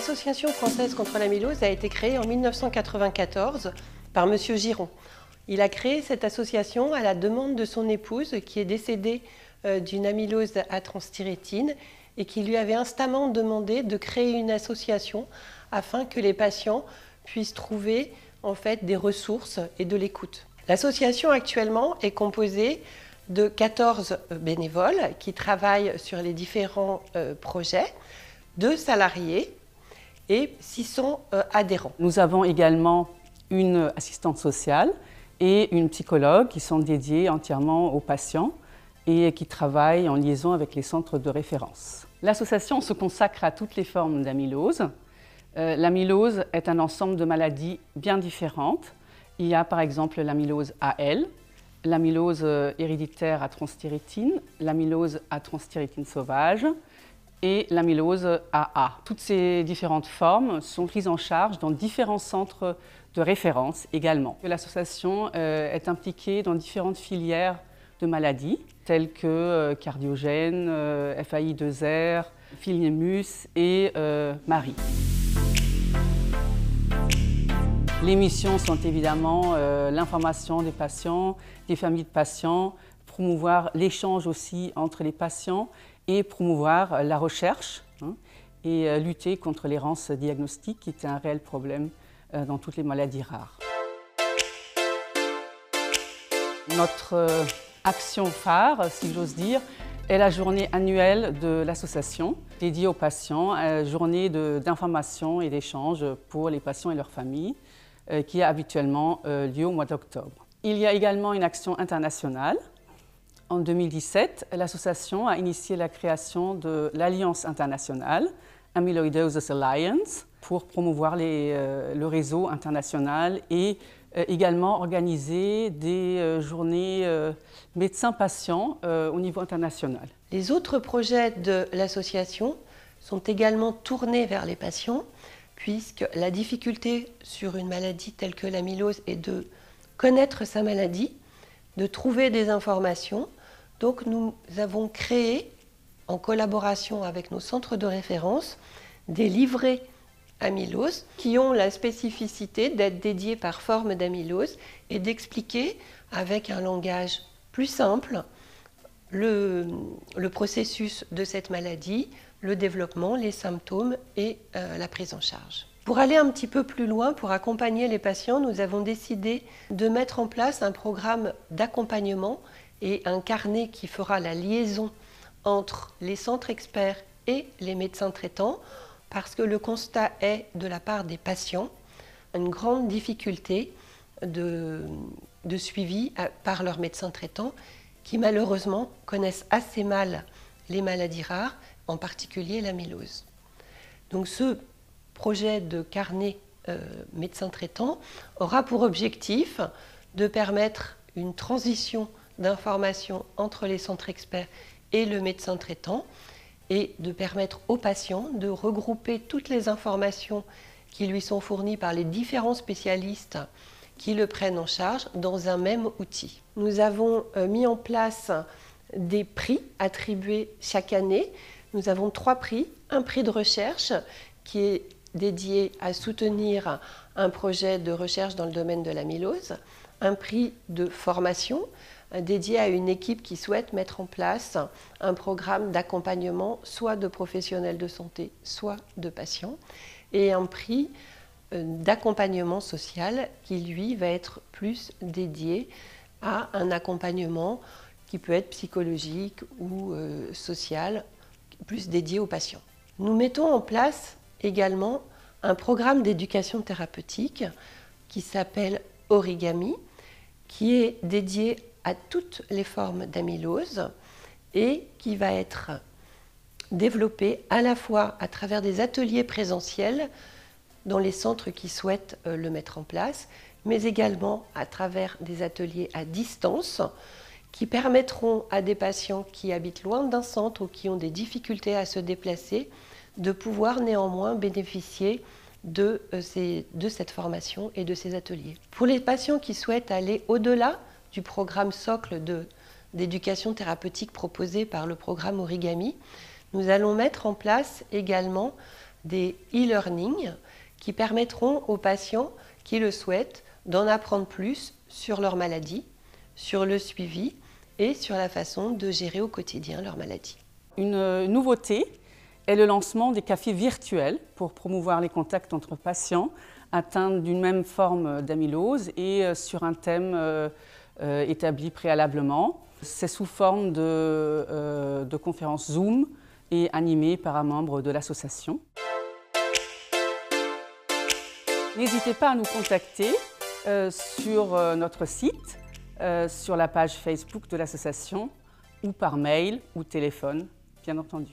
L'Association française contre l'amylose a été créée en 1994 par M. Giron. Il a créé cette association à la demande de son épouse qui est décédée euh, d'une amylose à transthyrétine et qui lui avait instamment demandé de créer une association afin que les patients puissent trouver en fait des ressources et de l'écoute. L'association actuellement est composée de 14 bénévoles qui travaillent sur les différents euh, projets, deux salariés et 600 euh, adhérents. Nous avons également une assistante sociale et une psychologue qui sont dédiées entièrement aux patients et qui travaillent en liaison avec les centres de référence. L'association se consacre à toutes les formes d'amylose. Euh, l'amylose est un ensemble de maladies bien différentes. Il y a par exemple l'amylose AL, l'amylose euh, héréditaire à transthyrétine, l'amylose à transthyrétine sauvage et l'amylose AA. Toutes ces différentes formes sont prises en charge dans différents centres de référence également. L'association euh, est impliquée dans différentes filières de maladies telles que euh, cardiogène, FAI2R, Philiemus et Marie. Les missions sont évidemment euh, l'information des patients, des familles de patients, promouvoir l'échange aussi entre les patients et promouvoir la recherche hein, et euh, lutter contre l'errance diagnostique qui est un réel problème euh, dans toutes les maladies rares. Notre action phare, si j'ose dire, est la journée annuelle de l'association dédiée aux patients, journée d'information et d'échange pour les patients et leurs familles. Euh, qui a habituellement euh, lieu au mois d'octobre. Il y a également une action internationale. En 2017, l'association a initié la création de l'Alliance internationale, Amyloidosis Alliance, pour promouvoir euh, le réseau international et également organiser des journées médecins-patients au niveau international. Les autres projets de l'association sont également tournés vers les patients puisque la difficulté sur une maladie telle que l'amylose est de connaître sa maladie, de trouver des informations. Donc nous avons créé, en collaboration avec nos centres de référence, des livrets amylose qui ont la spécificité d'être dédiés par forme d'amylose et d'expliquer avec un langage plus simple le, processus de cette maladie, le développement, les symptômes et euh, la prise en charge. Pour aller un petit peu plus loin, pour accompagner les patients, nous avons décidé de mettre en place un programme d'accompagnement et un carnet qui fera la liaison entre les centres experts et les médecins traitants, parce que le constat est de la part des patients une grande difficulté de, suivi par leurs médecins traitants qui malheureusement connaissent assez mal les maladies rares en particulier l'amylose. Donc ce projet de carnet euh, médecin traitant aura pour objectif de permettre une transition d'informations entre les centres experts et le médecin traitant et de permettre aux patients de regrouper toutes les informations qui lui sont fournies par les différents spécialistes qui le prennent en charge dans un même outil. Nous avons euh, mis en place des prix attribués chaque année nous avons trois prix. Un prix de recherche qui est dédié à soutenir un projet de recherche dans le domaine de l'amylose. Un prix de formation dédié à une équipe qui souhaite mettre en place un programme d'accompagnement soit de professionnels de santé, soit de patients. Et un prix euh, d'accompagnement social qui, lui, va être plus dédié à un accompagnement qui peut être psychologique ou euh, social plus dédié aux patients. Nous mettons en place également un programme d'éducation thérapeutique qui s'appelle Origami, qui est dédié à toutes les formes d'amylose et qui va être développé à la fois à travers des ateliers présentiels dans les centres qui souhaitent euh, le mettre en place, mais également à travers des ateliers à distance qui permettront à des patients qui habitent loin d'un centre ou qui ont des difficultés à se déplacer de pouvoir néanmoins bénéficier de, euh, de cette formation et de ces ateliers. Pour les patients qui souhaitent aller au-delà du programme socle d'éducation thérapeutique proposé par le programme Origami, nous allons mettre en place également des e-learning qui permettront aux patients qui le souhaitent d'en apprendre plus sur leur maladie, sur le suivi et sur la façon de gérer au quotidien leur maladie. Une nouveauté est le lancement des cafés virtuels pour promouvoir les contacts entre patients atteints d'une même forme d'amylose et euh, sur un thème euh, euh, préalablement. C'est sous forme de, de conférences Zoom et animé par un membre de l'association. N'hésitez pas à nous contacter sur notre site, sur la page Facebook de l'association ou par mail ou téléphone, bien entendu.